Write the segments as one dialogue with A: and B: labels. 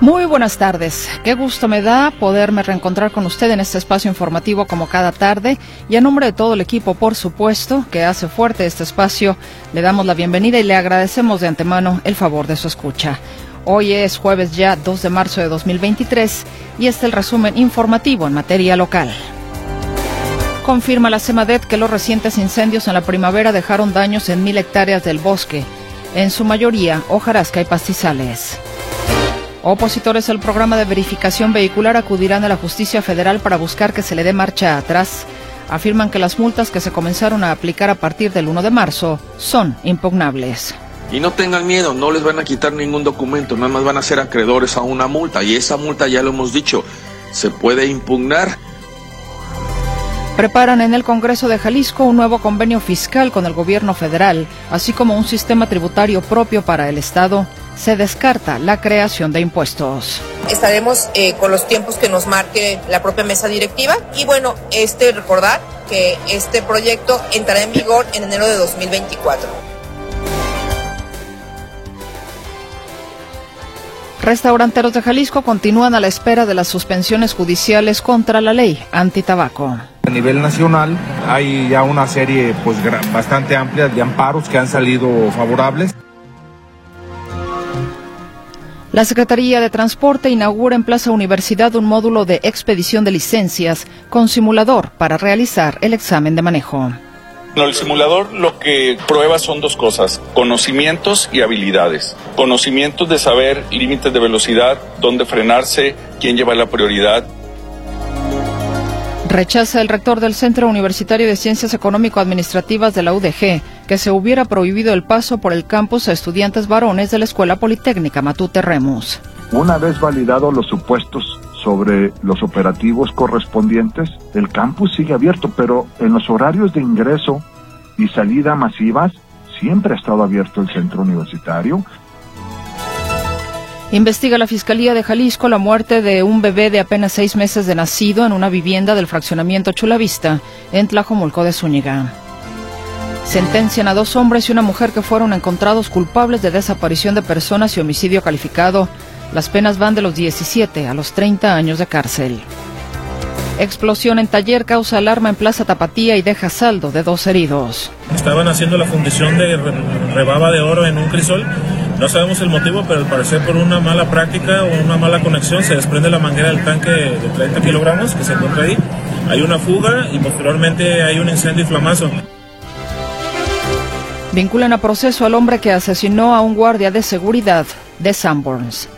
A: Muy buenas tardes. Qué gusto me da poderme reencontrar con usted en este espacio informativo como cada tarde. Y a nombre de todo el equipo, por supuesto, que hace fuerte este espacio, le damos la bienvenida y le agradecemos de antemano el favor de su escucha. Hoy es jueves ya 2 de marzo de 2023 y este es el resumen informativo en materia local. Confirma la CEMADET que los recientes incendios en la primavera dejaron daños en mil hectáreas del bosque, en su mayoría hojarasca y pastizales. Opositores al programa de verificación vehicular acudirán a la justicia federal para buscar que se le dé marcha atrás. Afirman que las multas que se comenzaron a aplicar a partir del 1 de marzo son impugnables.
B: Y no tengan miedo, no les van a quitar ningún documento, nada más van a ser acreedores a una multa. Y esa multa, ya lo hemos dicho, se puede impugnar.
A: Preparan en el Congreso de Jalisco un nuevo convenio fiscal con el gobierno federal, así como un sistema tributario propio para el Estado se descarta la creación de impuestos.
C: Estaremos eh, con los tiempos que nos marque la propia mesa directiva y bueno, este recordar que este proyecto entrará en vigor en enero de 2024.
A: Restauranteros de Jalisco continúan a la espera de las suspensiones judiciales contra la ley antitabaco.
D: A nivel nacional hay ya una serie pues bastante amplia de amparos que han salido favorables.
A: La Secretaría de Transporte inaugura en Plaza Universidad un módulo de expedición de licencias con simulador para realizar el examen de manejo.
E: No, el simulador lo que prueba son dos cosas, conocimientos y habilidades. Conocimientos de saber límites de velocidad, dónde frenarse, quién lleva la prioridad,
A: Rechaza el rector del Centro Universitario de Ciencias Económico-Administrativas de la UDG que se hubiera prohibido el paso por el campus a estudiantes varones de la Escuela Politécnica Matute Remus.
F: Una vez validados los supuestos sobre los operativos correspondientes, el campus sigue abierto, pero en los horarios de ingreso y salida masivas siempre ha estado abierto el centro universitario
A: Investiga la Fiscalía de Jalisco la muerte de un bebé de apenas seis meses de nacido en una vivienda del fraccionamiento Chulavista, en Tlajomulco de Zúñiga. Sentencian a dos hombres y una mujer que fueron encontrados culpables de desaparición de personas y homicidio calificado. Las penas van de los 17 a los 30 años de cárcel. Explosión en taller causa alarma en Plaza Tapatía y deja saldo de dos heridos.
G: Estaban haciendo la fundición de rebaba de oro en un crisol no sabemos el motivo, pero al parecer por una mala práctica o una mala conexión se desprende la manguera del tanque de 30 kilogramos que se encuentra ahí. Hay una fuga y posteriormente hay un incendio y flamazo.
A: Vinculan a proceso al hombre que asesinó a un guardia de seguridad de Sanborns.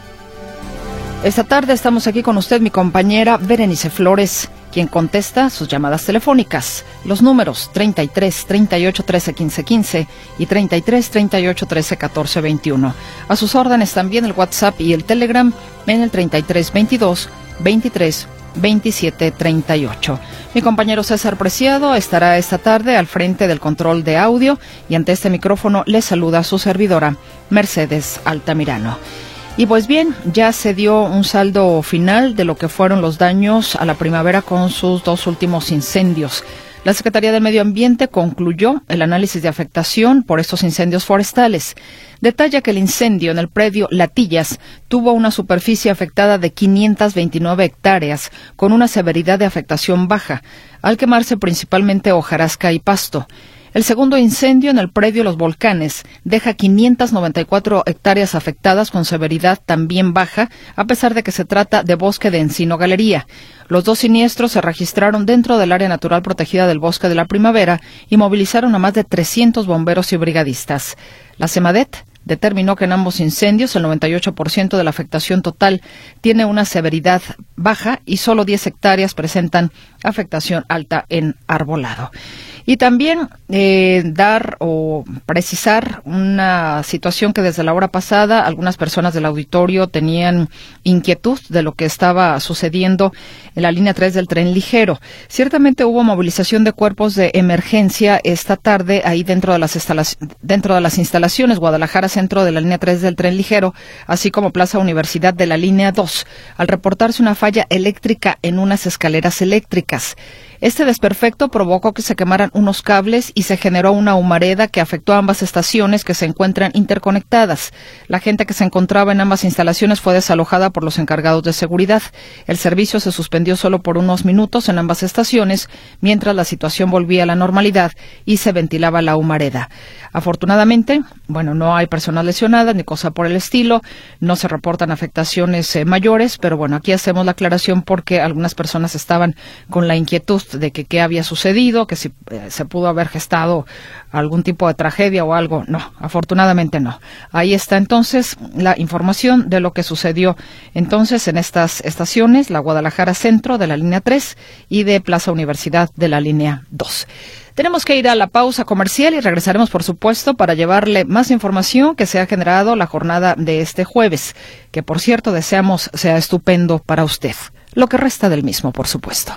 A: Esta tarde estamos aquí con usted, mi compañera Berenice Flores quien contesta sus llamadas telefónicas. Los números 33 38 13 15 15 y 33 38 13 14 21. A sus órdenes también el WhatsApp y el Telegram en el 33 22 23 27 38. Mi compañero César Preciado estará esta tarde al frente del control de audio y ante este micrófono le saluda su servidora Mercedes Altamirano. Y pues bien, ya se dio un saldo final de lo que fueron los daños a la primavera con sus dos últimos incendios. La Secretaría del Medio Ambiente concluyó el análisis de afectación por estos incendios forestales. Detalla que el incendio en el predio Latillas tuvo una superficie afectada de 529 hectáreas, con una severidad de afectación baja, al quemarse principalmente hojarasca y pasto. El segundo incendio en el predio Los Volcanes deja 594 hectáreas afectadas con severidad también baja, a pesar de que se trata de bosque de encino galería. Los dos siniestros se registraron dentro del área natural protegida del bosque de la primavera y movilizaron a más de 300 bomberos y brigadistas. La SEMADET determinó que en ambos incendios el 98% de la afectación total tiene una severidad baja y solo 10 hectáreas presentan afectación alta en arbolado. Y también eh, dar o precisar una situación que desde la hora pasada algunas personas del auditorio tenían inquietud de lo que estaba sucediendo en la línea 3 del tren ligero. Ciertamente hubo movilización de cuerpos de emergencia esta tarde ahí dentro de las, dentro de las instalaciones Guadalajara Centro de la línea 3 del tren ligero, así como Plaza Universidad de la línea 2, al reportarse una falla eléctrica en unas escaleras eléctricas. Este desperfecto provocó que se quemaran unos cables y se generó una humareda que afectó a ambas estaciones que se encuentran interconectadas. La gente que se encontraba en ambas instalaciones fue desalojada por los encargados de seguridad. El servicio se suspendió solo por unos minutos en ambas estaciones, mientras la situación volvía a la normalidad y se ventilaba la humareda. Afortunadamente, bueno, no hay personas lesionadas ni cosa por el estilo, no se reportan afectaciones eh, mayores, pero bueno, aquí hacemos la aclaración porque algunas personas estaban con la inquietud de que qué había sucedido, que si eh, se pudo haber gestado algún tipo de tragedia o algo. No, afortunadamente no. Ahí está entonces la información de lo que sucedió entonces en estas estaciones, la Guadalajara Centro de la línea 3 y de Plaza Universidad de la línea 2. Tenemos que ir a la pausa comercial y regresaremos, por supuesto, para llevarle más información que se ha generado la jornada de este jueves, que por cierto deseamos sea estupendo para usted. Lo que resta del mismo, por supuesto.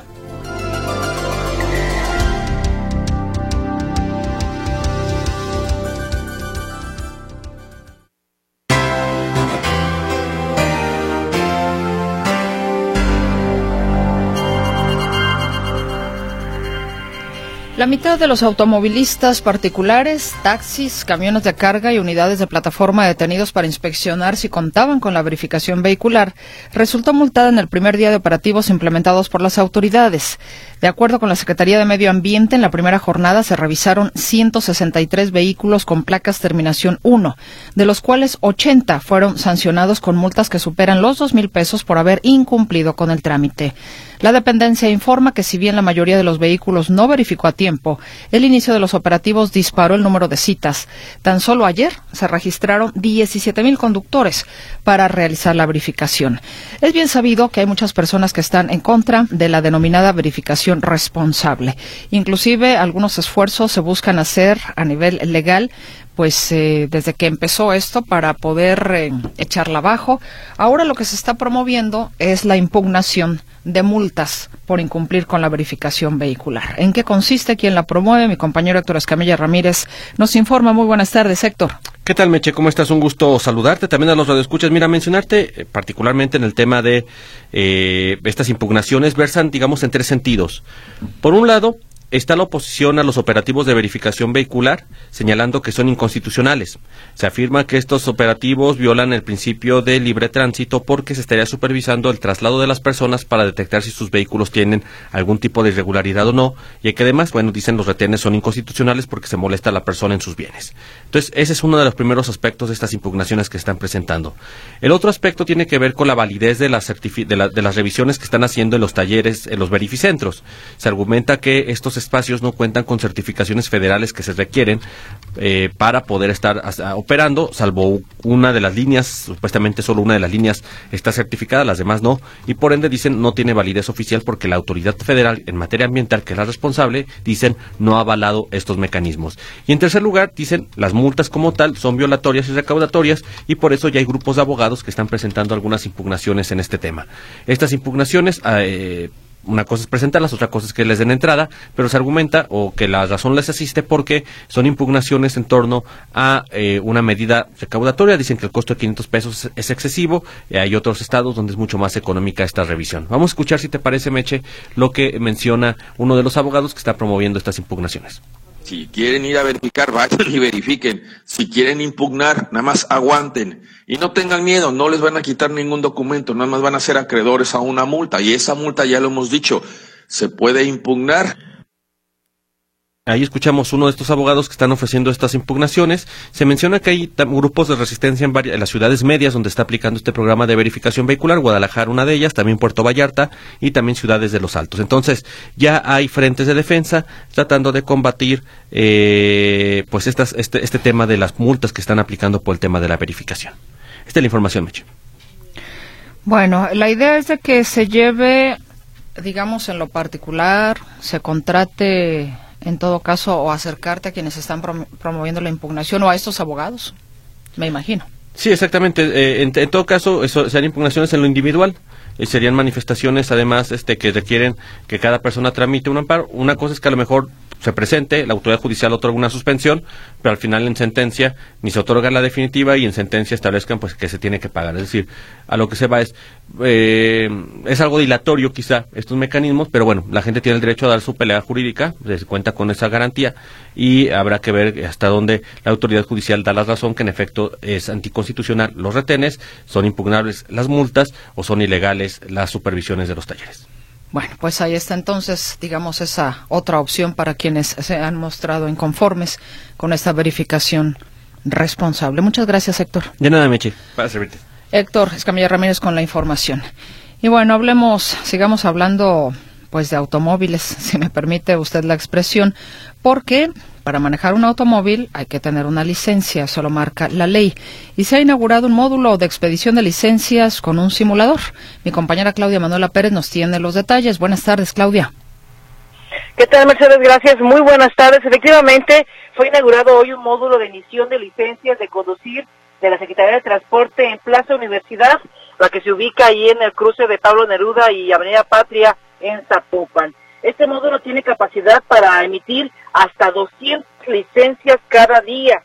A: La mitad de los automovilistas particulares, taxis, camiones de carga y unidades de plataforma detenidos para inspeccionar si contaban con la verificación vehicular resultó multada en el primer día de operativos implementados por las autoridades. De acuerdo con la Secretaría de Medio Ambiente, en la primera jornada se revisaron 163 vehículos con placas terminación 1, de los cuales 80 fueron sancionados con multas que superan los dos mil pesos por haber incumplido con el trámite. La dependencia informa que si bien la mayoría de los vehículos no verificó a tiempo, el inicio de los operativos disparó el número de citas. Tan solo ayer se registraron 17.000 conductores para realizar la verificación. Es bien sabido que hay muchas personas que están en contra de la denominada verificación responsable. Inclusive algunos esfuerzos se buscan hacer a nivel legal pues eh, desde que empezó esto para poder eh, echarla abajo. Ahora lo que se está promoviendo es la impugnación de multas por incumplir con la verificación vehicular. ¿En qué consiste? ¿Quién la promueve? Mi compañero Héctor Escamilla Ramírez nos informa. Muy buenas tardes, Héctor.
H: ¿Qué tal, Meche? ¿Cómo estás? Un gusto saludarte. También a los radioescuchas. Mira, mencionarte eh, particularmente en el tema de estas impugnaciones versan, digamos, en tres sentidos. Por un lado, está la oposición a los operativos de verificación vehicular, señalando que son inconstitucionales. Se afirma que estos operativos violan el principio de libre tránsito porque se estaría supervisando el traslado de las personas para detectar si sus vehículos tienen algún tipo de irregularidad o no, y que además, bueno, dicen los retenes son inconstitucionales porque se molesta a la persona en sus bienes. Entonces, ese es uno de los primeros aspectos de estas impugnaciones que están presentando. El otro aspecto tiene que ver con la validez de las, de las revisiones que están haciendo en los talleres, en los verificentros. Se argumenta que estos espacios no cuentan con certificaciones federales que se requieren eh, para poder estar operando, salvo una de las líneas, supuestamente solo una de las líneas está certificada, las demás no, y por ende dicen no tiene validez oficial porque la autoridad federal en materia ambiental, que es la responsable, dicen no ha avalado estos mecanismos. Y en tercer lugar, dicen las multas como tal son violatorias y recaudatorias y por eso ya hay grupos de abogados que están presentando algunas impugnaciones en este tema. Estas impugnaciones eh, una cosa es presentarlas, otra cosa es que les den entrada, pero se argumenta o que la razón les asiste porque son impugnaciones en torno a eh, una medida recaudatoria. Dicen que el costo de 500 pesos es excesivo. y hay otros estados donde es mucho más económica esta revisión. Vamos a escuchar, si te parece, Meche, lo que menciona uno de los abogados que está promoviendo estas impugnaciones.
B: Si quieren ir a verificar, vayan y verifiquen. Si quieren impugnar, nada más aguanten. Y no tengan miedo, no les van a quitar ningún documento, nada más van a ser acreedores a una multa. Y esa multa, ya lo hemos dicho, se puede impugnar
H: Ahí escuchamos uno de estos abogados que están ofreciendo estas impugnaciones. Se menciona que hay grupos de resistencia en, varias, las ciudades medias donde está aplicando este programa de verificación vehicular. Guadalajara, una de ellas, también Puerto Vallarta y también ciudades de los Altos. Entonces, ya hay frentes de defensa tratando de combatir eh, pues este, este tema de las multas que están aplicando por el tema de la verificación. Esta es la información, Meche.
A: Bueno, la idea es de que se lleve, digamos, en lo particular, se contrate en todo caso, o acercarte a quienes están promoviendo la impugnación o a estos abogados, me imagino.
H: Sí, exactamente. Eh, en, todo caso, eso serían impugnaciones en lo individual. y serían manifestaciones, además, este, que requieren que cada persona tramite un amparo. Una cosa es que a lo mejor se presente, la autoridad judicial otorga una suspensión, pero al final en sentencia ni se otorga la definitiva y en sentencia establezcan pues que se tiene que pagar. Es decir, a lo que se va es eh, es algo dilatorio quizá estos mecanismos, pero bueno, la gente tiene el derecho a dar su pelea jurídica, se cuenta con esa garantía y habrá que ver hasta dónde la autoridad judicial da la razón que en efecto es anticonstitucional los retenes, son impugnables las multas o son ilegales las supervisiones de los talleres.
A: Bueno, pues ahí está entonces, digamos, esa otra opción para quienes se han mostrado inconformes con esta verificación responsable. Muchas gracias, Héctor.
H: De nada, Meche, para servirte.
A: Héctor Escamilla Ramírez con la información. Y bueno, hablemos, sigamos hablando pues de automóviles, si me permite usted la expresión, porque para manejar un automóvil hay que tener una licencia, solo marca la ley. Y se ha inaugurado un módulo de expedición de licencias con un simulador. Mi compañera Claudia Manuela Pérez nos tiene los detalles. Buenas tardes, Claudia.
I: ¿Qué tal, Mercedes? Gracias. Muy buenas tardes. Efectivamente, fue inaugurado hoy un módulo de emisión de licencias de conducir de la Secretaría de Transporte en Plaza Universidad, la que se ubica ahí en el cruce de Pablo Neruda y Avenida Patria en Zapopan. Este módulo tiene capacidad para emitir hasta 200 licencias cada día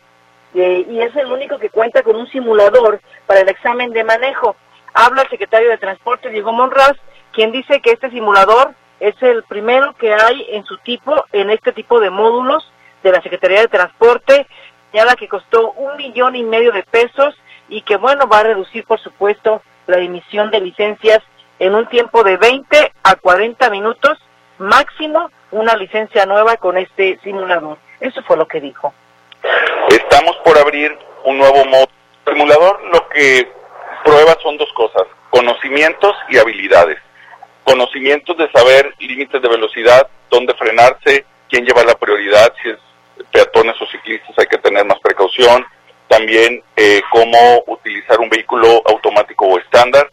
I: eh, y es el único que cuenta con un simulador para el examen de manejo. Habla el secretario de Transporte, Diego Monraz, quien dice que este simulador es el primero que hay en su tipo, en este tipo de módulos de la Secretaría de Transporte, la que costó un millón y medio de pesos y que bueno, va a reducir por supuesto la emisión de licencias en un tiempo de 20 a 40 minutos máximo una licencia nueva con este simulador. Eso fue lo que dijo.
E: Estamos por abrir un nuevo modo simulador. Lo que prueba son dos cosas, conocimientos y habilidades. Conocimientos de saber límites de velocidad, dónde frenarse, quién lleva la prioridad, si es peatones o ciclistas hay que tener más precaución. También eh, cómo utilizar un vehículo automático o estándar.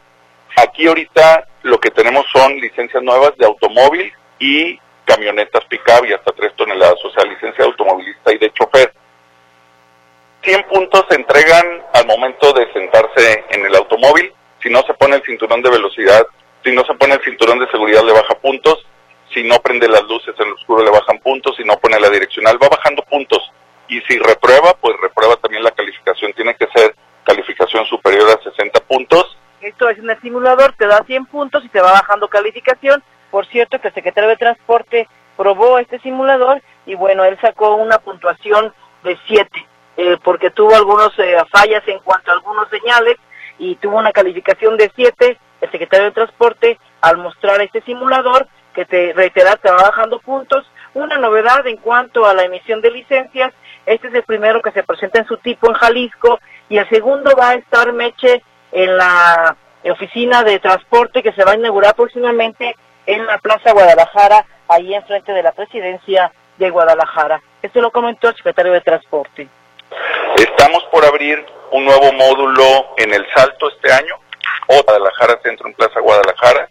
E: Aquí ahorita lo que tenemos son licencias nuevas de automóvil y camionetas pick-up y hasta 3 toneladas, o sea, licencia de automovilista y de chofer. 100 puntos se entregan al momento de sentarse en el automóvil. Si no se pone el cinturón de velocidad, si no se pone el cinturón de seguridad le baja puntos. Si no prende las luces en el oscuro le bajan puntos. Si no pone la direccional va bajando puntos. Y si reprueba, pues reprueba también la calificación. Tiene que ser calificación superior a 60 puntos.
I: Esto es en el simulador, te da 100 puntos y te va bajando calificación por cierto, que el secretario de Transporte probó este simulador y bueno, él sacó una puntuación de 7, eh, porque tuvo algunas eh, fallas en cuanto a algunos señales y tuvo una calificación de 7. El secretario de Transporte, al mostrar este simulador, que te reiterar, te va bajando puntos. Una novedad en cuanto a la emisión de licencias, este es el primero que se presenta en su tipo en Jalisco y el segundo va a estar Meche en la oficina de transporte que se va a inaugurar próximamente en la Plaza Guadalajara, ahí enfrente de la presidencia de Guadalajara. Esto lo comentó el secretario de Transporte.
E: Estamos por abrir un nuevo módulo en El Salto este año, o Guadalajara Centro en Plaza Guadalajara.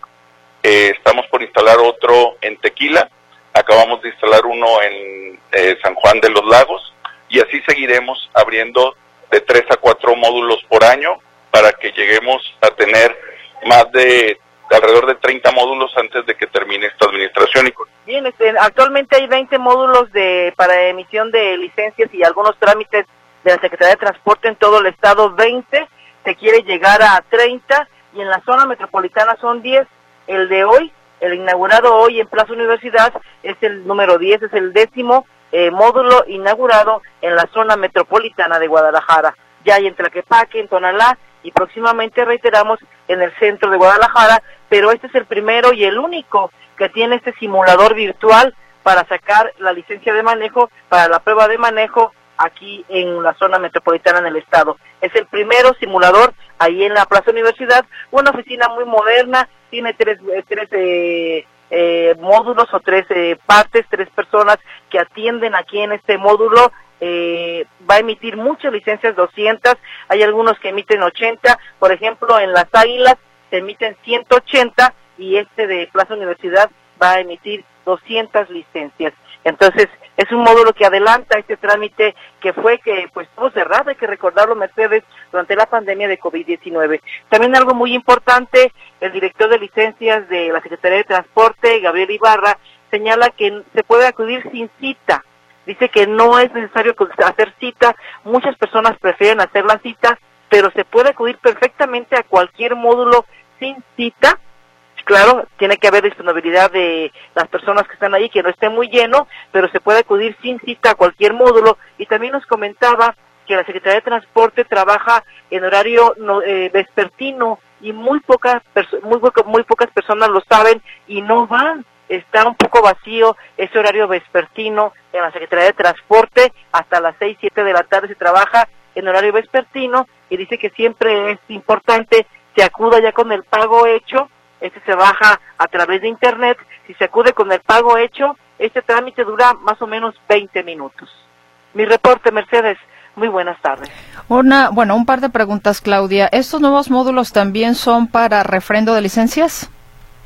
E: Eh, estamos por instalar otro en Tequila. Acabamos de instalar uno en eh, San Juan de los Lagos y así seguiremos abriendo de tres a cuatro módulos por año para que lleguemos a tener más de alrededor de 30 módulos antes de que termine esta administración.
I: Bien, este, actualmente hay 20 módulos de para emisión de licencias y algunos trámites de la Secretaría de Transporte en todo el estado, 20, se quiere llegar a 30 y en la zona metropolitana son 10. El de hoy, el inaugurado hoy en Plaza Universidad, es el número 10, es el décimo eh, módulo inaugurado en la zona metropolitana de Guadalajara. Ya hay en Tlaquepaque, en Tonalá y próximamente reiteramos en el centro de Guadalajara, pero este es el primero y el único que tiene este simulador virtual para sacar la licencia de manejo, para la prueba de manejo aquí en la zona metropolitana en el estado. Es el primero simulador ahí en la Plaza Universidad, una oficina muy moderna, tiene tres, eh, tres eh, eh, módulos o tres partes, tres personas que atienden aquí en este módulo eh, va a emitir muchas licencias, 200, hay algunos que emiten 80, por ejemplo, en las Águilas se emiten 180 y este de Plaza Universidad va a emitir 200 licencias. Entonces, es un módulo que adelanta este trámite que fue que pues estuvo cerrado, hay que recordarlo Mercedes, durante la pandemia de COVID-19. También algo muy importante, el director de licencias de la Secretaría de Transporte, Gabriel Ibarra, señala que se puede acudir sin cita. Dice que no es necesario hacer cita, muchas personas prefieren hacer la cita, pero se puede acudir perfectamente a cualquier módulo sin cita claro, tiene que haber disponibilidad de las personas que están ahí, que no esté muy lleno, pero se puede acudir sin cita a cualquier módulo. Y también nos comentaba que la Secretaría de Transporte trabaja en horario eh, vespertino y muy pocas, muy, muy pocas personas lo saben y no van. Está un poco vacío ese horario vespertino en la Secretaría de Transporte. Hasta las 6, 7 de la tarde se trabaja en horario vespertino y dice que siempre es importante que acuda ya con el pago hecho este se baja a través de internet, si se acude con el pago hecho, este trámite dura más o menos 20 minutos. Mi reporte, Mercedes. Muy buenas tardes.
A: Una, bueno, un par de preguntas, Claudia. ¿Estos nuevos módulos también son para refrendo de licencias?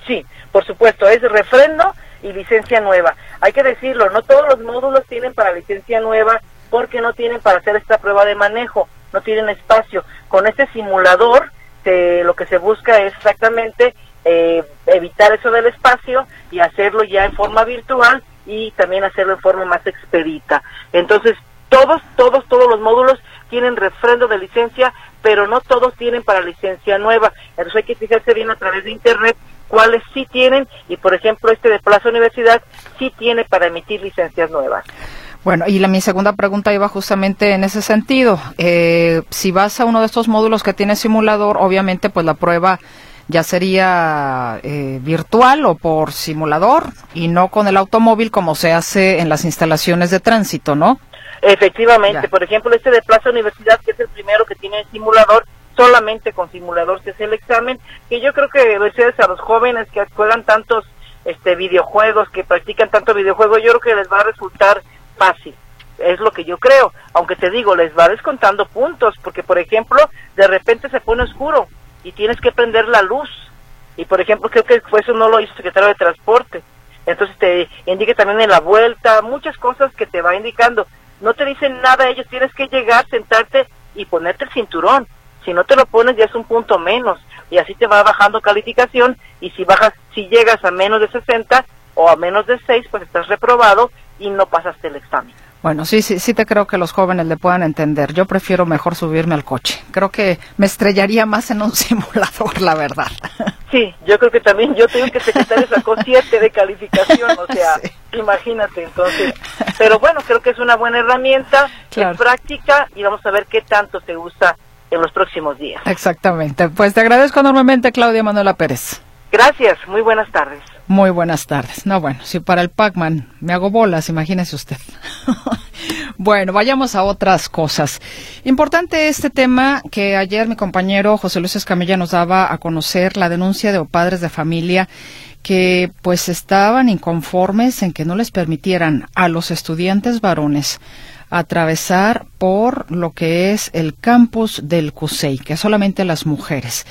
I: Sí, por supuesto, es refrendo y licencia nueva. Hay que decirlo, no todos los módulos tienen para licencia nueva porque no tienen para hacer esta prueba de manejo, no tienen espacio. Con este simulador, lo que se busca es exactamente eh, evitar eso del espacio y hacerlo ya en forma virtual y también hacerlo en forma más expedita. Entonces, todos, todos, todos los módulos tienen refrendo de licencia, pero no todos tienen para licencia nueva. Entonces hay que fijarse bien a través de Internet cuáles sí tienen y, por ejemplo, este de Plaza Universidad sí tiene para emitir licencias nuevas.
A: Bueno, y la, mi segunda pregunta iba justamente en ese sentido. Eh, si vas a uno de estos módulos que tiene simulador, obviamente, pues la prueba ya sería eh, virtual o por simulador y no con el automóvil como se hace en las instalaciones de tránsito, ¿no?
I: Efectivamente, por ejemplo, este de Plaza Universidad, que es el primero que tiene simulador, solamente con simulador se hace el examen, que yo creo que Mercedes a los jóvenes que juegan tantos este videojuegos, que practican tanto videojuego, yo creo que les va a resultar fácil. Es lo que yo creo, aunque te digo, les va descontando puntos, porque por ejemplo, de repente se pone oscuro, y tienes que prender la luz. Y por ejemplo, creo que eso no lo hizo el secretario de Transporte. Entonces te indica también en la vuelta, muchas cosas que te va indicando. No te dicen nada ellos, tienes que llegar, sentarte y ponerte el cinturón. Si no te lo pones ya es un punto menos y así te va bajando calificación y si bajas, si llegas a menos de 60 o a menos de 6, pues estás reprobado y no pasaste el examen.
A: Bueno, sí, sí, sí te creo que los jóvenes le puedan entender. Yo prefiero mejor subirme al coche. Creo que me estrellaría más en un simulador, la verdad.
I: Sí, yo creo que también, yo tengo que secretario sacó siete de calificación, o sea, imagínate, entonces. Pero bueno, creo que es una buena herramienta, es práctica y vamos a ver qué tanto se usa en los próximos días.
A: Exactamente. Pues te agradezco enormemente, Claudia Manuela Pérez.
I: Gracias, muy buenas tardes.
A: Muy buenas tardes. No, bueno, si para el Pac-Man me hago bolas, imagínese usted. bueno, vayamos a otras cosas. Importante este tema que ayer mi compañero José Luis Escamilla nos daba a conocer la denuncia de padres de familia que pues estaban inconformes en que no les permitieran a los estudiantes varones atravesar por lo que es el campus del CUSEI, que solamente las mujeres.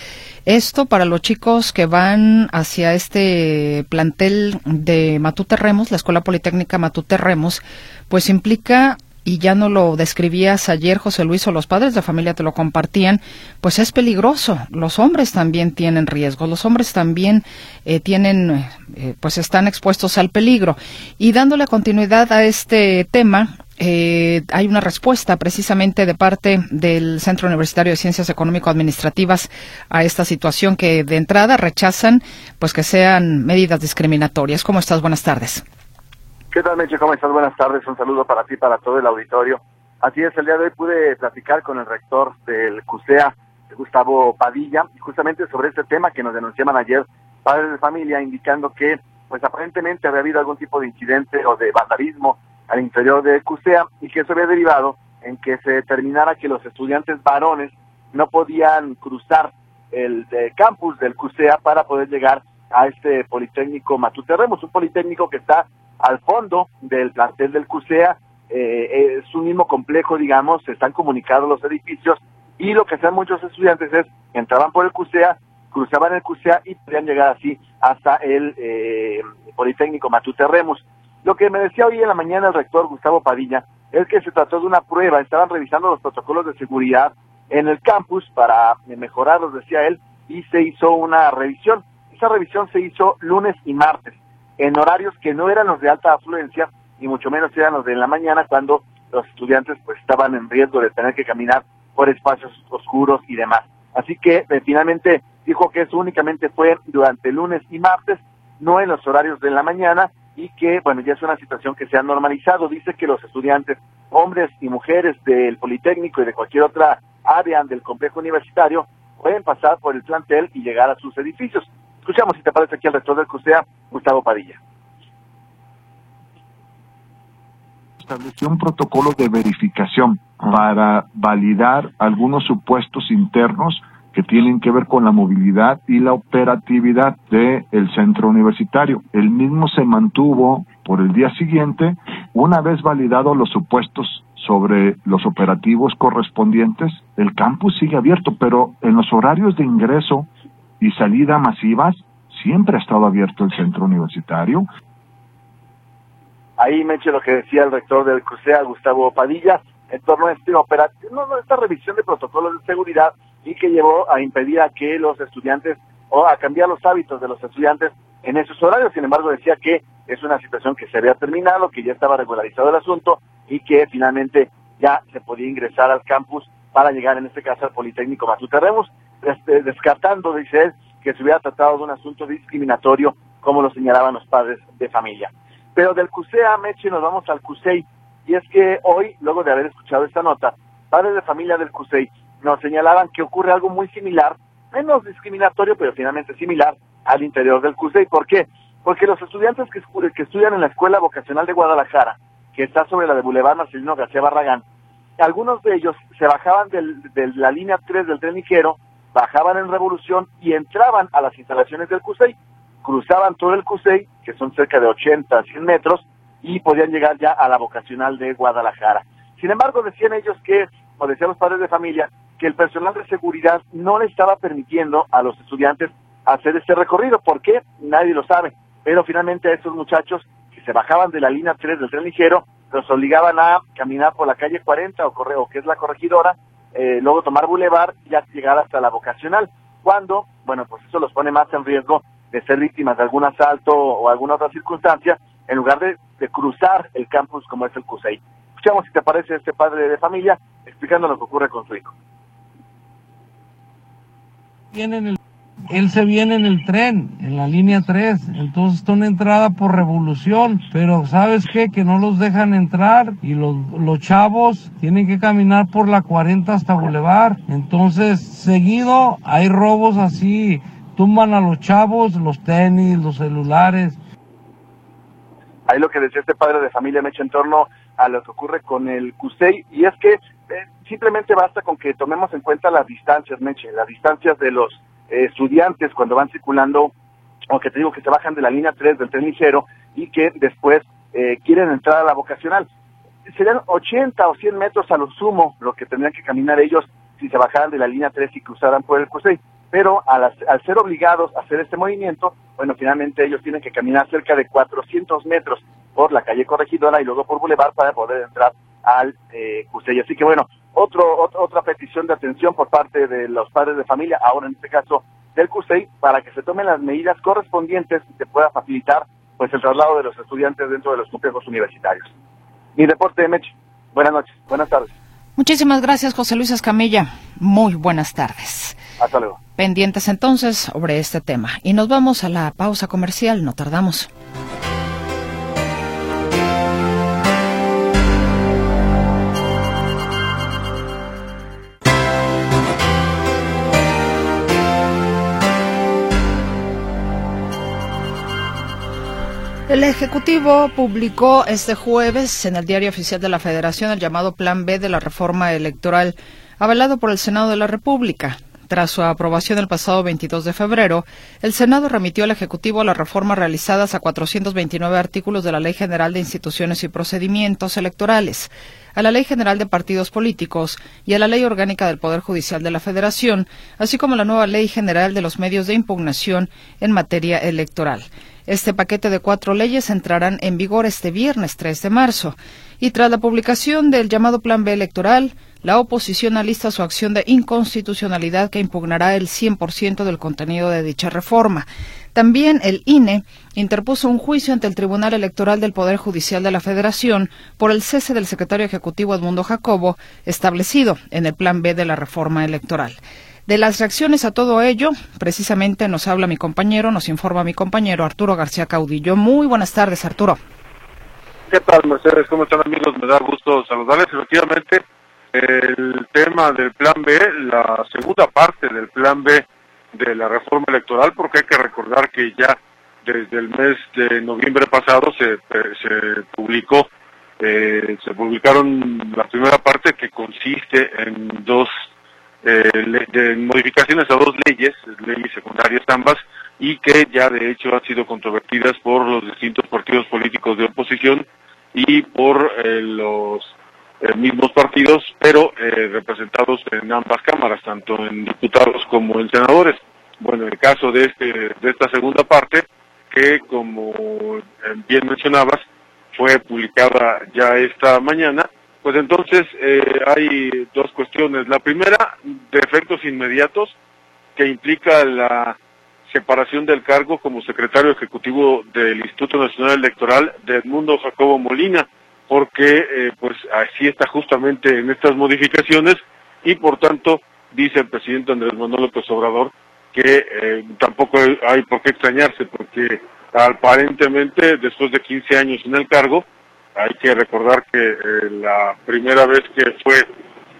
A: Esto para los chicos que van hacia este plantel de Matute Remos, la Escuela Politécnica Matute Remos, pues implica y ya no lo describías ayer, José Luis, o los padres de familia te lo compartían, pues es peligroso. Los hombres también tienen riesgos, los hombres también eh, tienen, eh, pues están expuestos al peligro. Y dándole continuidad a este tema, eh, hay una respuesta precisamente de parte del Centro Universitario de Ciencias Económico-Administrativas a esta situación que de entrada rechazan pues que sean medidas discriminatorias. ¿Cómo estás? Buenas tardes.
J: ¿Qué tal, Meche? ¿Cómo estás? Buenas tardes. Un saludo para ti, para todo el auditorio. Así es, el día de hoy pude platicar con el rector del CUSEA, Gustavo Padilla, justamente sobre este tema que nos denunciaban ayer padres de familia, indicando que pues aparentemente había habido algún tipo de incidente o de vandalismo al interior de CUSEA y que eso había derivado en que se determinara que los estudiantes varones no podían cruzar el campus del CUSEA para poder llegar a este Politécnico Matute Remos, un Politécnico que está al fondo del plantel del CUSEA, eh, es un mismo complejo, digamos, están comunicados los edificios y lo que hacen muchos estudiantes es entraban por el CUSEA cruzaban el CUSEA y podían llegar así hasta el eh, Politécnico Matute Remus. Lo que me decía hoy en la mañana el rector Gustavo Padilla es que se trató de una prueba, estaban revisando los protocolos de seguridad en el campus para mejorarlos, decía él, y se hizo una revisión. Esa revisión se hizo lunes y martes, en horarios que no eran los de alta afluencia, y mucho menos eran los de la mañana, cuando los estudiantes pues estaban en riesgo de tener que caminar por espacios oscuros y demás. Así que eh, finalmente dijo que eso únicamente fue durante lunes y martes, no en los horarios de la mañana, y que, bueno, ya es una situación que se ha normalizado. Dice que los estudiantes, hombres y mujeres del Politécnico y de cualquier otra área del complejo universitario, pueden pasar por el plantel y llegar a sus edificios. Escuchamos si te parece aquí al rector del CUSEA, Gustavo Padilla.
F: Estableció un protocolo de verificación para validar algunos supuestos internos que tienen que ver con la movilidad y la operatividad del centro universitario. El mismo se mantuvo por el día siguiente, una vez validados los supuestos sobre los operativos correspondientes, el campus sigue abierto, pero en los horarios de ingreso y salida masivas siempre ha estado abierto el centro universitario.
J: Ahí me eché lo que decía el rector del CUSEA, Gustavo Padilla, en torno a este operativo, no, esta revisión de protocolos de seguridad y que llevó a impedir a que los estudiantes o a cambiar los hábitos de los estudiantes en esos horarios. Sin embargo, decía que es una situación que se había terminado, que ya estaba regularizado el asunto y que finalmente ya se podía ingresar al campus para llegar, en este caso, al Politécnico Matute Remus, este, descartando, dice él, que se hubiera tratado de un asunto discriminatorio, como lo señalaban los padres de familia. Pero del CUSEA, Meche, nos vamos al CUSEI, y es que hoy, luego de haber escuchado esta nota, padres de familia del CUSEI nos señalaban que ocurre algo muy similar, menos discriminatorio, pero finalmente similar, al interior del CUSEI. ¿Por qué? Porque los estudiantes que, estudian en la Escuela Vocacional de Guadalajara, que está sobre la de Boulevard Marcelino García Barragán, algunos de ellos se bajaban de la línea 3 del tren ligero, bajaban en Revolución y entraban a las instalaciones del CUSEI, cruzaban todo el CUSEI, que son cerca de 80, 100 metros, y podían llegar ya a la vocacional de Guadalajara. Sin embargo, decían ellos que, o decían los padres de familia, que el personal de seguridad no le estaba permitiendo a los estudiantes hacer ese recorrido. ¿Por qué? Nadie lo sabe. Pero finalmente a estos muchachos que se bajaban de la línea 3 del tren ligero, los obligaban a caminar por la calle 40 o correo, que es la corregidora, eh, luego tomar bulevar y ya llegar hasta la vocacional. Cuando, bueno, pues eso los pone más en riesgo de ser víctimas de algún asalto o alguna otra circunstancia, en lugar de, de cruzar el campus como es el CUSEI. Escuchamos si te parece este padre de familia explicando lo que ocurre con su hijo
K: él se viene en el tren, en la línea 3, entonces está una entrada por revolución, pero ¿sabes qué? Que no los dejan entrar y los, los chavos tienen que caminar por la 40 hasta Boulevard, entonces seguido hay robos así, tumban a los chavos, los tenis, los celulares.
J: Ahí lo que decía este padre de familia me echa en torno a lo que ocurre con el CUSEI, y es que simplemente basta con que tomemos en cuenta las distancias, Meche, las distancias de los eh, estudiantes cuando van circulando, o que te digo que se bajan de la línea 3 del tren ligero y que después eh, quieren entrar a la vocacional. Serían 80 o 100 metros a lo sumo lo que tendrían que caminar ellos si se bajaran de la línea 3 y cruzaran por el CUSEI. Pero al, al ser obligados a hacer este movimiento, bueno, finalmente ellos tienen que caminar cerca de 400 metros por la calle Corregidora y luego por Boulevard para poder entrar al eh, Así que bueno, otro, otra petición de atención por parte de los padres de familia, ahora en este caso del CUSEI, para que se tomen las medidas correspondientes y se pueda facilitar pues el traslado de los estudiantes dentro de los complejos universitarios. Mi deporte, Mech. Buenas noches, buenas tardes.
A: Muchísimas gracias, José Luis Escamilla. Muy buenas tardes.
J: Hasta luego.
A: Pendientes entonces sobre este tema. Y nos vamos a la pausa comercial, no tardamos. El Ejecutivo publicó este jueves en el Diario Oficial de la Federación el llamado Plan B de la reforma electoral avalado por el Senado de la República. Tras su aprobación el pasado 22 de febrero, el Senado remitió al Ejecutivo las reformas realizadas a 429 artículos de la Ley General de Instituciones y Procedimientos Electorales. a la Ley General de Partidos Políticos y a la Ley Orgánica del Poder Judicial de la Federación, así como la nueva Ley General de los Medios de Impugnación en materia electoral. Este paquete de cuatro leyes entrarán en vigor este viernes 3 de marzo. Y tras la publicación del llamado Plan B electoral, la oposición alista su acción de inconstitucionalidad que impugnará el 100% del contenido de dicha reforma. También el INE interpuso un juicio ante el Tribunal Electoral del Poder Judicial de la Federación por el cese del secretario ejecutivo Edmundo Jacobo, establecido en el Plan B de la reforma electoral. De las reacciones a todo ello, precisamente nos habla mi compañero, nos informa mi compañero Arturo García Caudillo. Muy buenas tardes, Arturo.
L: ¿Qué tal, Mercedes? ¿Cómo están, amigos? Me da gusto saludarles. Efectivamente, el tema del Plan B, la segunda parte del Plan B de la reforma electoral, porque hay que recordar que ya desde el mes de noviembre pasado se, se publicó, eh, se publicaron la primera parte que consiste en dos eh, de modificaciones a dos leyes, leyes secundarias ambas, y que ya de hecho han sido controvertidas por los distintos partidos políticos de oposición y por eh, los eh, mismos partidos, pero representados en ambas cámaras, tanto en diputados como en senadores. Bueno, en el caso de, este, de esta segunda parte, que como bien mencionabas, fue publicada ya esta mañana, pues entonces eh, hay dos cuestiones. La primera, de efectos inmediatos, que implica la separación del cargo como secretario ejecutivo del Instituto Nacional Electoral de Edmundo Jacobo Molina, porque eh, pues así está justamente en estas modificaciones y por tanto dice el presidente Andrés Manuel López Obrador que eh, tampoco hay por qué extrañarse porque aparentemente después de 15 años en el cargo hay que recordar que eh, la primera vez que fue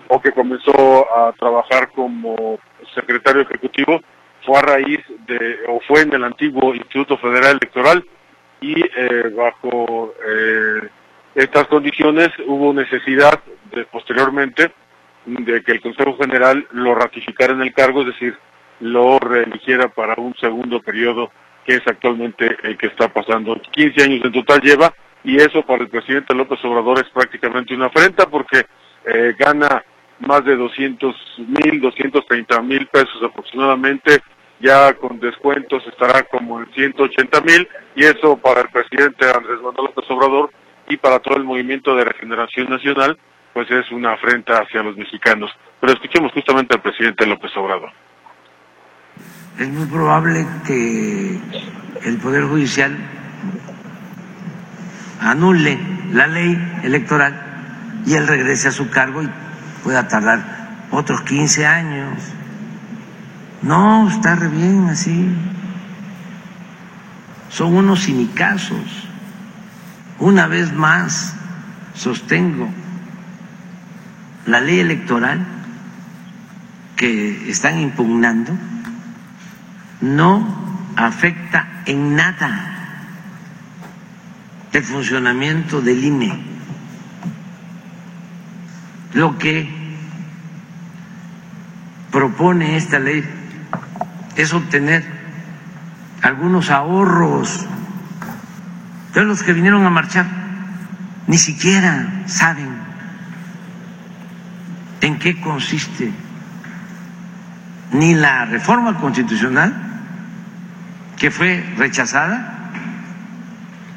L: o que comenzó a trabajar como secretario ejecutivo fue a raíz de, o fue en el antiguo Instituto Federal Electoral y eh, bajo eh, estas condiciones hubo necesidad de posteriormente de que el Consejo General lo ratificara en el cargo, es decir, lo reeligiera para un segundo periodo que es actualmente el que está pasando. 15 años en total lleva y eso para el presidente López Obrador es prácticamente una afrenta porque eh, gana más de 200 mil, 230 mil pesos aproximadamente, ya con descuentos estará como en 180 mil y eso para el presidente Andrés Manuel López Obrador y para todo el movimiento de regeneración nacional, pues es una afrenta hacia los mexicanos. Pero escuchemos justamente al presidente López Obrador.
M: Es muy probable que el Poder Judicial anule la ley electoral y él regrese a su cargo y pueda tardar otros 15 años. No, está re bien así. Son unos cinicazos. Una vez más, sostengo, la ley electoral que están impugnando no afecta en nada del funcionamiento del INE. Lo que propone esta ley es obtener algunos ahorros. de los que vinieron a marchar ni siquiera saben en qué consiste ni la reforma constitucional que fue rechazada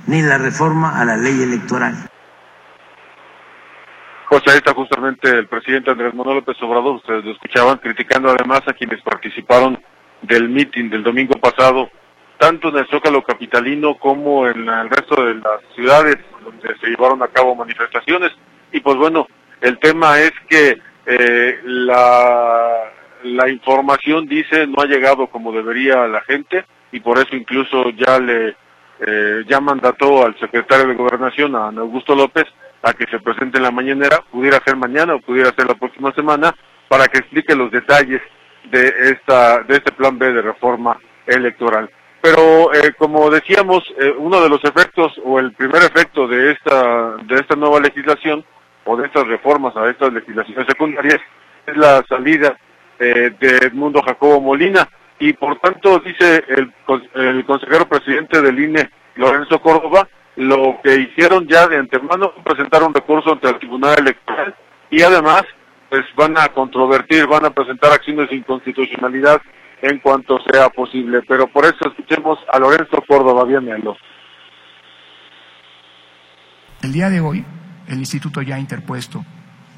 M: ni la reforma a la ley electoral.
L: Pues ahí está justamente el presidente Andrés Manuel López Obrador, ustedes lo escuchaban, criticando además a quienes participaron del mitin del domingo pasado, tanto en el Zócalo Capitalino como en el resto de las ciudades donde se llevaron a cabo manifestaciones. Y pues bueno, el tema es que eh, la, la información, dice, no ha llegado como debería a la gente y por eso incluso ya le eh, ya mandató al secretario de Gobernación, a Augusto López, a que se presente en la mañanera, pudiera ser mañana o pudiera ser la próxima semana, para que explique los detalles de esta de este plan B de reforma electoral. Pero eh, como decíamos, eh, uno de los efectos o el primer efecto de esta de esta nueva legislación o de estas reformas a estas legislaciones secundarias es la salida de Edmundo Jacobo Molina, y por tanto dice el, el consejero presidente del INE, Lorenzo Córdoba, lo que hicieron ya de antemano presentar un recurso ante el Tribunal Electoral y además pues van a controvertir, van a presentar acciones de inconstitucionalidad en cuanto sea posible. Pero por eso escuchemos a Lorenzo Córdoba Bienvenido.
N: El día de hoy, el Instituto ya ha interpuesto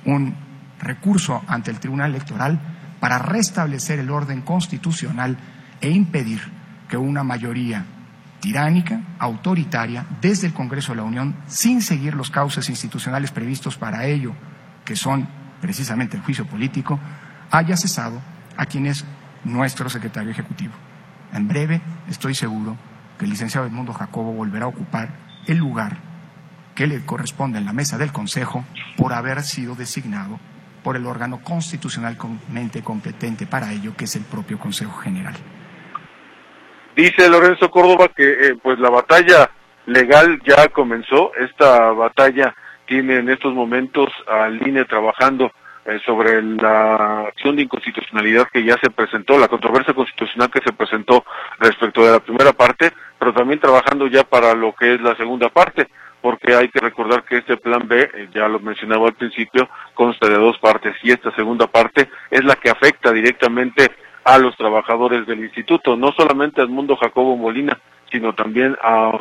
N: un recurso ante el Tribunal Electoral para restablecer el orden constitucional e impedir que una mayoría tiránica, autoritaria, desde el Congreso de la Unión, sin seguir los cauces institucionales previstos para ello, que son precisamente el juicio político, haya cesado a quien es nuestro secretario ejecutivo. En breve, estoy seguro que el licenciado Edmundo Jacobo volverá a ocupar el lugar que le corresponde en la mesa del Consejo por haber sido designado por el órgano constitucionalmente competente para ello, que es el propio Consejo General.
L: Dice Lorenzo Córdoba que eh, pues la batalla legal ya comenzó. Esta batalla tiene en estos momentos al INE trabajando eh, sobre la acción de inconstitucionalidad que ya se presentó, la controversia constitucional que se presentó respecto de la primera parte, pero también trabajando ya para lo que es la segunda parte, porque hay que recordar que este plan B, eh, ya lo mencionaba al principio, consta de dos partes y esta segunda parte es la que afecta directamente a los trabajadores del instituto, no solamente al mundo Jacobo Molina, sino también a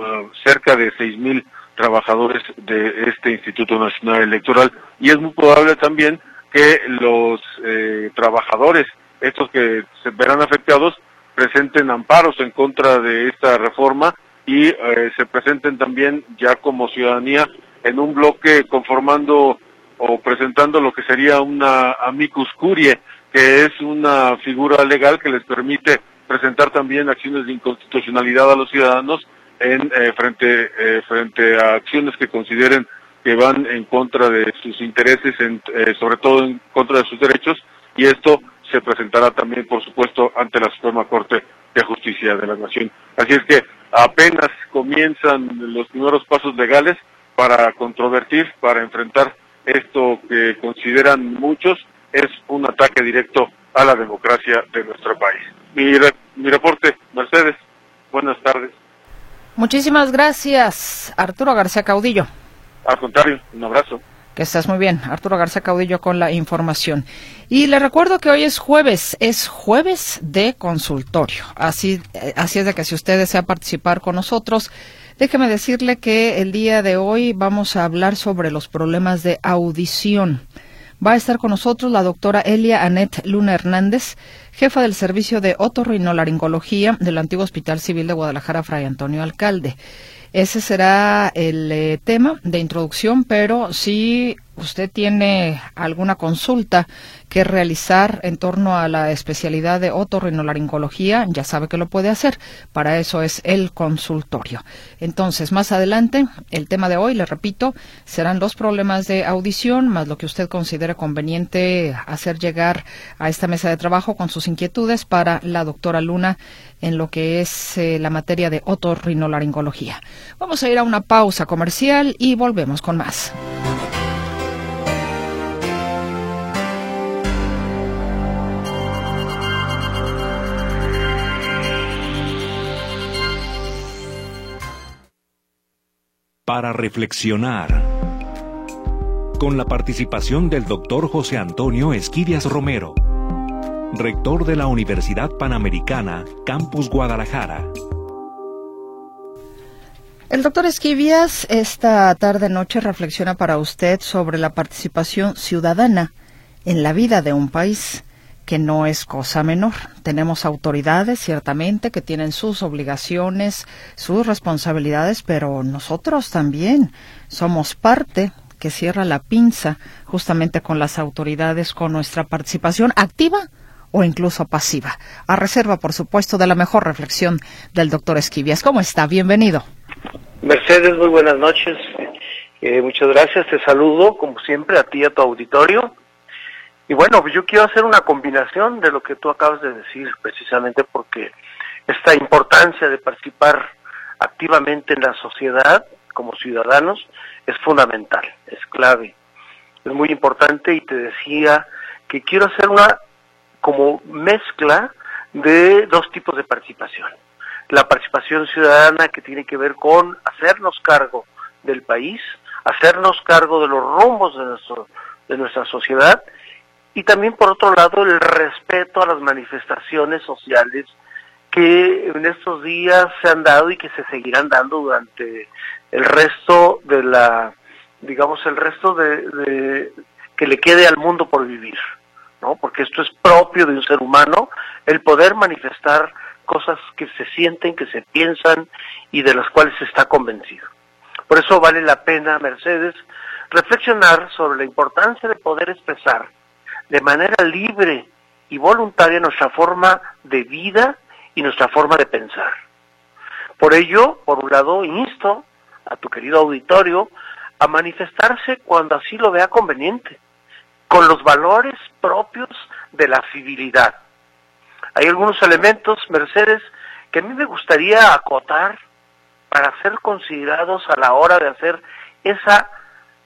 L: cerca de seis mil trabajadores de este Instituto Nacional Electoral. Y es muy probable también que los eh, trabajadores, estos que se verán afectados, presenten amparos en contra de esta reforma y eh, se presenten también ya como ciudadanía en un bloque conformando o presentando lo que sería una amicus curiae que es una figura legal que les permite presentar también acciones de inconstitucionalidad a los ciudadanos en eh, frente eh, frente a acciones que consideren que van en contra de sus intereses, en, eh, sobre todo en contra de sus derechos, y esto se presentará también, por supuesto, ante la Suprema Corte de Justicia de la Nación. Así es que apenas comienzan los primeros pasos legales para controvertir, para enfrentar esto que consideran muchos es un ataque directo a la democracia de nuestro país. Mi, mi reporte, Mercedes, buenas tardes.
A: Muchísimas gracias, Arturo García Caudillo.
L: Al contrario, un abrazo.
A: Que estás muy bien, Arturo García Caudillo con la información. Y le recuerdo que hoy es jueves, es jueves de consultorio. Así, eh, así es de que si usted desea participar con nosotros, déjeme decirle que el día de hoy vamos a hablar sobre los problemas de audición. Va a estar con nosotros la doctora Elia Anet Luna Hernández, jefa del servicio de otorrinolaringología del antiguo Hospital Civil de Guadalajara, Fray Antonio Alcalde. Ese será el eh, tema de introducción, pero si usted tiene alguna consulta que realizar en torno a la especialidad de otorrinolaringología, ya sabe que lo puede hacer. Para eso es el consultorio. Entonces, más adelante, el tema de hoy, le repito, serán los problemas de audición, más lo que usted considere conveniente hacer llegar a esta mesa de trabajo con sus inquietudes para la doctora Luna en lo que es eh, la materia de otorrinolaringología. Vamos a ir a una pausa comercial y volvemos con más.
O: Para reflexionar. Con la participación del doctor José Antonio Esquivias Romero, rector de la Universidad Panamericana, Campus Guadalajara.
A: El doctor Esquivias esta tarde noche reflexiona para usted sobre la participación ciudadana en la vida de un país que no es cosa menor. Tenemos autoridades, ciertamente, que tienen sus obligaciones, sus responsabilidades, pero nosotros también somos parte que cierra la pinza justamente con las autoridades, con nuestra participación activa o incluso pasiva. A reserva, por supuesto, de la mejor reflexión del doctor Esquivias. ¿Cómo está? Bienvenido.
P: Mercedes, muy buenas noches. Eh, muchas gracias. Te saludo, como siempre, a ti y a tu auditorio y bueno, yo quiero hacer una combinación de lo que tú acabas de decir, precisamente porque esta importancia de participar activamente en la sociedad como ciudadanos es fundamental, es clave, es muy importante y te decía que quiero hacer una como mezcla de dos tipos de participación. la participación ciudadana que tiene que ver con hacernos cargo del país, hacernos cargo de los rumbos de, nuestro, de nuestra sociedad y también por otro lado el respeto a las manifestaciones sociales que en estos días se han dado y que se seguirán dando durante el resto de la, digamos, el resto de, que le quede al mundo por vivir, ¿no? Porque esto es propio de un ser humano, el poder manifestar cosas que se sienten, que se piensan y de las cuales se está convencido. Por eso vale la pena, Mercedes, reflexionar sobre la importancia de poder expresar de manera libre y voluntaria nuestra forma de vida y nuestra forma de pensar. Por ello, por un lado, insto a tu querido auditorio a manifestarse cuando así lo vea conveniente, con los valores propios de la civilidad. Hay algunos elementos, Mercedes, que a mí me gustaría acotar para ser considerados a la hora de hacer esa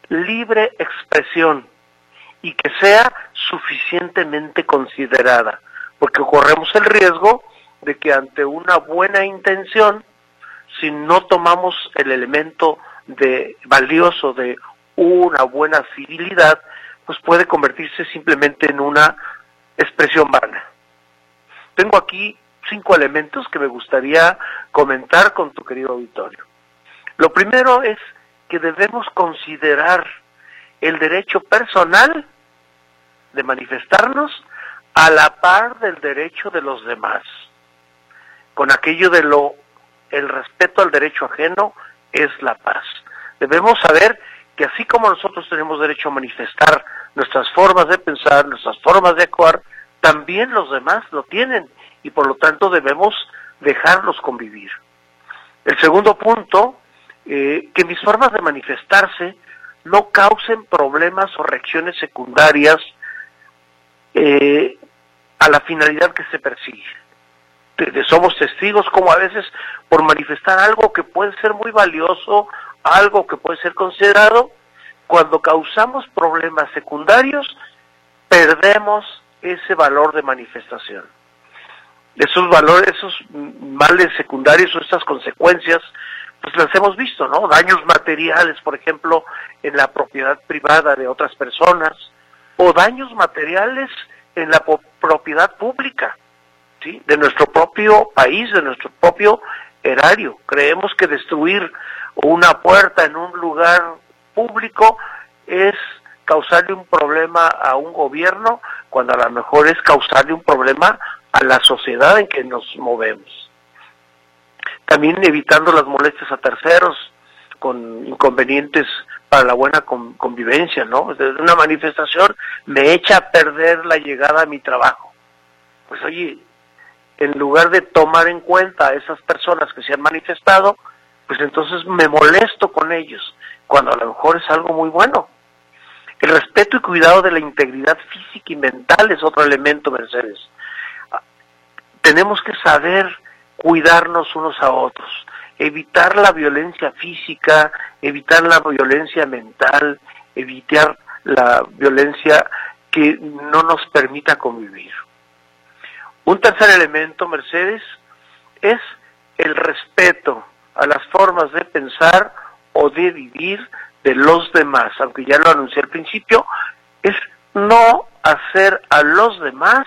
P: libre expresión y que sea suficientemente considerada, porque corremos el riesgo de que ante una buena intención, si no tomamos el elemento de valioso de una buena civilidad, pues puede convertirse simplemente en una expresión vana. Tengo aquí cinco elementos que me gustaría comentar con tu querido auditorio. Lo primero es que debemos considerar el derecho personal de manifestarnos a la par del derecho de los demás con aquello de lo, el respeto al derecho ajeno es la paz. Debemos saber que así como nosotros tenemos derecho a manifestar nuestras formas de pensar, nuestras formas de actuar, también los demás lo tienen y por lo tanto debemos dejarlos convivir. El segundo punto, eh, que mis formas de manifestarse no causen problemas o reacciones secundarias eh, a la finalidad que se persigue somos testigos como a veces por manifestar algo que puede ser muy valioso, algo que puede ser considerado, cuando causamos problemas secundarios, perdemos ese valor de manifestación. Esos valores, esos males secundarios o estas consecuencias, pues las hemos visto, ¿no? Daños materiales, por ejemplo, en la propiedad privada de otras personas, o daños materiales en la propiedad pública de nuestro propio país, de nuestro propio erario. Creemos que destruir una puerta en un lugar público es causarle un problema a un gobierno, cuando a lo mejor es causarle un problema a la sociedad en que nos movemos. También evitando las molestias a terceros con inconvenientes para la buena convivencia, ¿no? Desde una manifestación me echa a perder la llegada a mi trabajo. Pues oye, en lugar de tomar en cuenta a esas personas que se han manifestado, pues entonces me molesto con ellos, cuando a lo mejor es algo muy bueno. El respeto y cuidado de la integridad física y mental es otro elemento, Mercedes. Tenemos que saber cuidarnos unos a otros, evitar la violencia física, evitar la violencia mental, evitar la violencia que no nos permita convivir. Un tercer elemento, Mercedes, es el respeto a las formas de pensar o de vivir de los demás, aunque ya lo anuncié al principio, es no hacer a los demás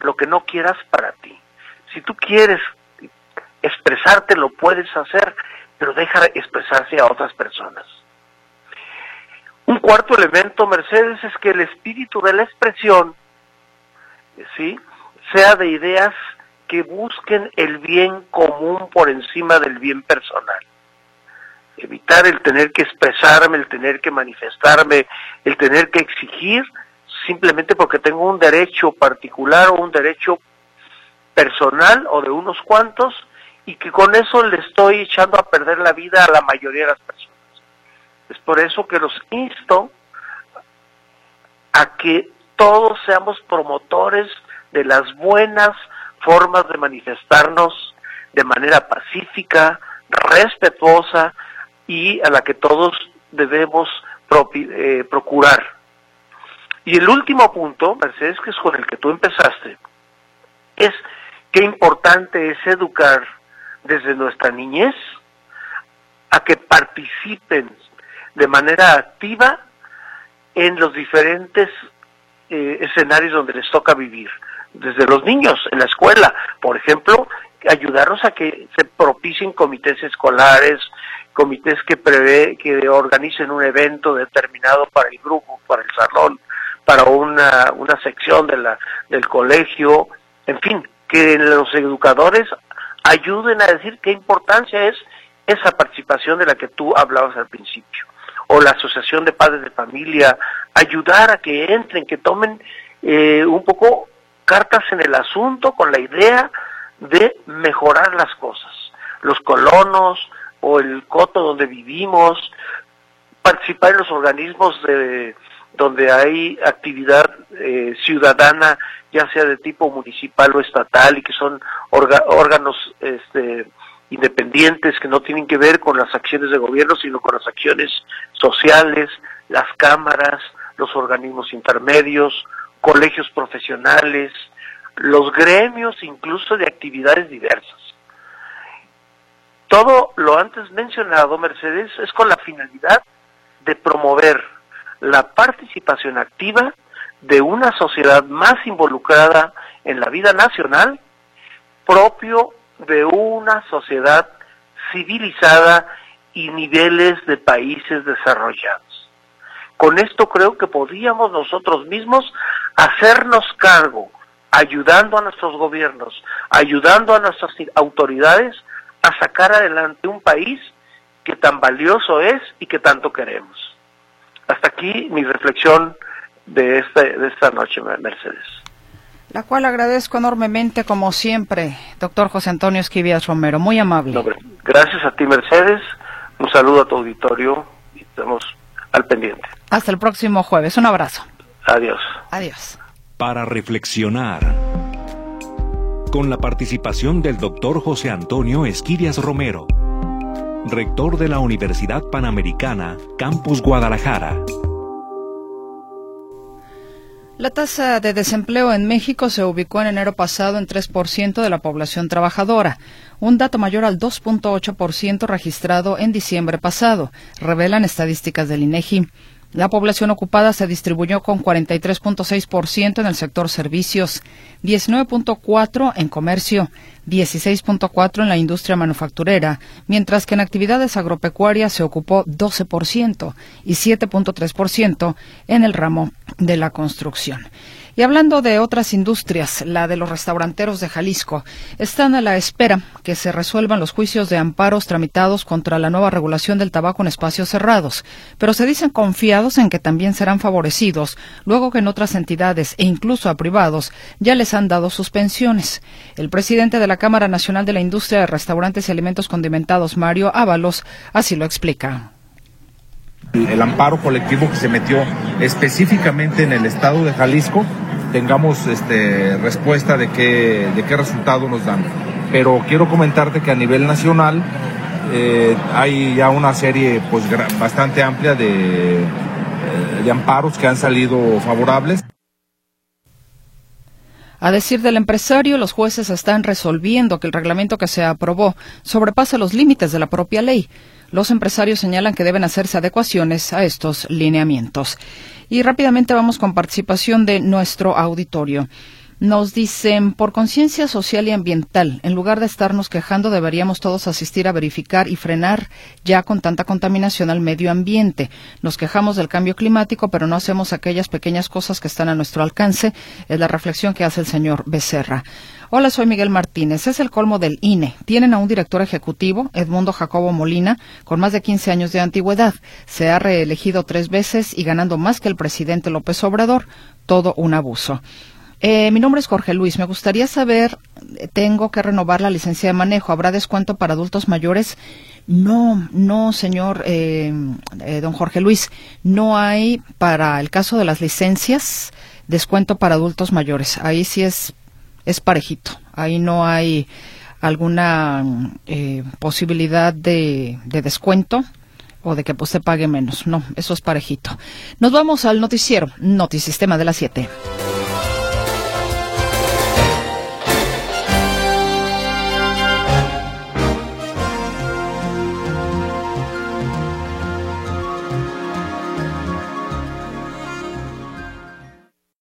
P: lo que no quieras para ti. Si tú quieres expresarte, lo puedes hacer, pero deja expresarse a otras personas. Un cuarto elemento, Mercedes, es que el espíritu de la expresión, ¿sí? sea de ideas que busquen el bien común por encima del bien personal. Evitar el tener que expresarme, el tener que manifestarme, el tener que exigir simplemente porque tengo un derecho particular o un derecho personal o de unos cuantos y que con eso le estoy echando a perder la vida a la mayoría de las personas. Es por eso que los insto a que todos seamos promotores de las buenas formas de manifestarnos de manera pacífica, respetuosa y a la que todos debemos eh, procurar. Y el último punto, Mercedes, que es con el que tú empezaste, es qué importante es educar desde nuestra niñez a que participen de manera activa en los diferentes eh, escenarios donde les toca vivir. Desde los niños, en la escuela, por ejemplo, ayudarnos a que se propicien comités escolares, comités que prevé, que organicen un evento determinado para el grupo, para el salón, para una, una sección de la, del colegio, en fin, que los educadores ayuden a decir qué importancia es esa participación de la que tú hablabas al principio. O la Asociación de Padres de Familia, ayudar a que entren, que tomen eh, un poco cartas en el asunto con la idea de mejorar las cosas. Los colonos o el coto donde vivimos, participar en los organismos de, donde hay actividad eh, ciudadana, ya sea de tipo municipal o estatal, y que son órganos este, independientes que no tienen que ver con las acciones de gobierno, sino con las acciones sociales, las cámaras, los organismos intermedios, colegios profesionales, los gremios incluso de actividades diversas. Todo lo antes mencionado, Mercedes, es con la finalidad de promover la participación activa de una sociedad más involucrada en la vida nacional, propio de una sociedad civilizada y niveles de países desarrollados. Con esto creo que podríamos nosotros mismos hacernos cargo ayudando a nuestros gobiernos, ayudando a nuestras autoridades a sacar adelante un país que tan valioso es y que tanto queremos. Hasta aquí mi reflexión de, este, de esta noche, Mercedes.
A: La cual agradezco enormemente, como siempre, doctor José Antonio Esquivias Romero. Muy amable.
P: gracias a ti, Mercedes. Un saludo a tu auditorio y estamos al pendiente.
A: Hasta el próximo jueves. Un abrazo.
P: Adiós.
A: Adiós
O: para reflexionar. Con la participación del doctor José Antonio Esquirias Romero, rector de la Universidad Panamericana, Campus Guadalajara.
A: La tasa de desempleo en México se ubicó en enero pasado en 3% de la población trabajadora, un dato mayor al 2.8% registrado en diciembre pasado, revelan estadísticas del INEGI. La población ocupada se distribuyó con 43.6% en el sector servicios, 19.4% en comercio, 16.4% en la industria manufacturera, mientras que en actividades agropecuarias se ocupó 12% y 7.3% en el ramo de la construcción. Y hablando de otras industrias, la de los restauranteros de Jalisco, están a la espera que se resuelvan los juicios de amparos tramitados contra la nueva regulación del tabaco en espacios cerrados, pero se dicen confiados en que también serán favorecidos, luego que en otras entidades e incluso a privados ya les han dado suspensiones. El presidente de la Cámara Nacional de la Industria de Restaurantes y Alimentos Condimentados, Mario Ábalos, así lo explica
D: el amparo colectivo que se metió específicamente en el estado de Jalisco tengamos este, respuesta de qué, de qué resultado nos dan. Pero quiero comentarte que a nivel nacional eh, hay ya una serie pues, bastante amplia de, eh, de amparos que han salido favorables.
A: A decir del empresario, los jueces están resolviendo que el reglamento que se aprobó sobrepasa los límites de la propia ley. Los empresarios señalan que deben hacerse adecuaciones a estos lineamientos. Y rápidamente vamos con participación de nuestro auditorio. Nos dicen, por conciencia social y ambiental, en lugar de estarnos quejando, deberíamos todos asistir a verificar y frenar ya con tanta contaminación al medio ambiente. Nos quejamos del cambio climático, pero no hacemos aquellas pequeñas cosas que están a nuestro alcance. Es la reflexión que hace el señor Becerra. Hola, soy Miguel Martínez. Es el colmo del INE. Tienen a un director ejecutivo, Edmundo Jacobo Molina, con más de 15 años de antigüedad. Se ha reelegido tres veces y ganando más que el presidente López Obrador. Todo un abuso. Eh, mi nombre es Jorge Luis. Me gustaría saber, tengo que renovar la licencia de manejo. ¿Habrá descuento para adultos mayores? No, no, señor eh, eh, don Jorge Luis. No hay para el caso de las licencias descuento para adultos mayores. Ahí sí es, es parejito. Ahí no hay alguna posibilidad de, de descuento o de que usted pague menos. No, eso es parejito. Nos vamos al noticiero, Notisistema de las 7.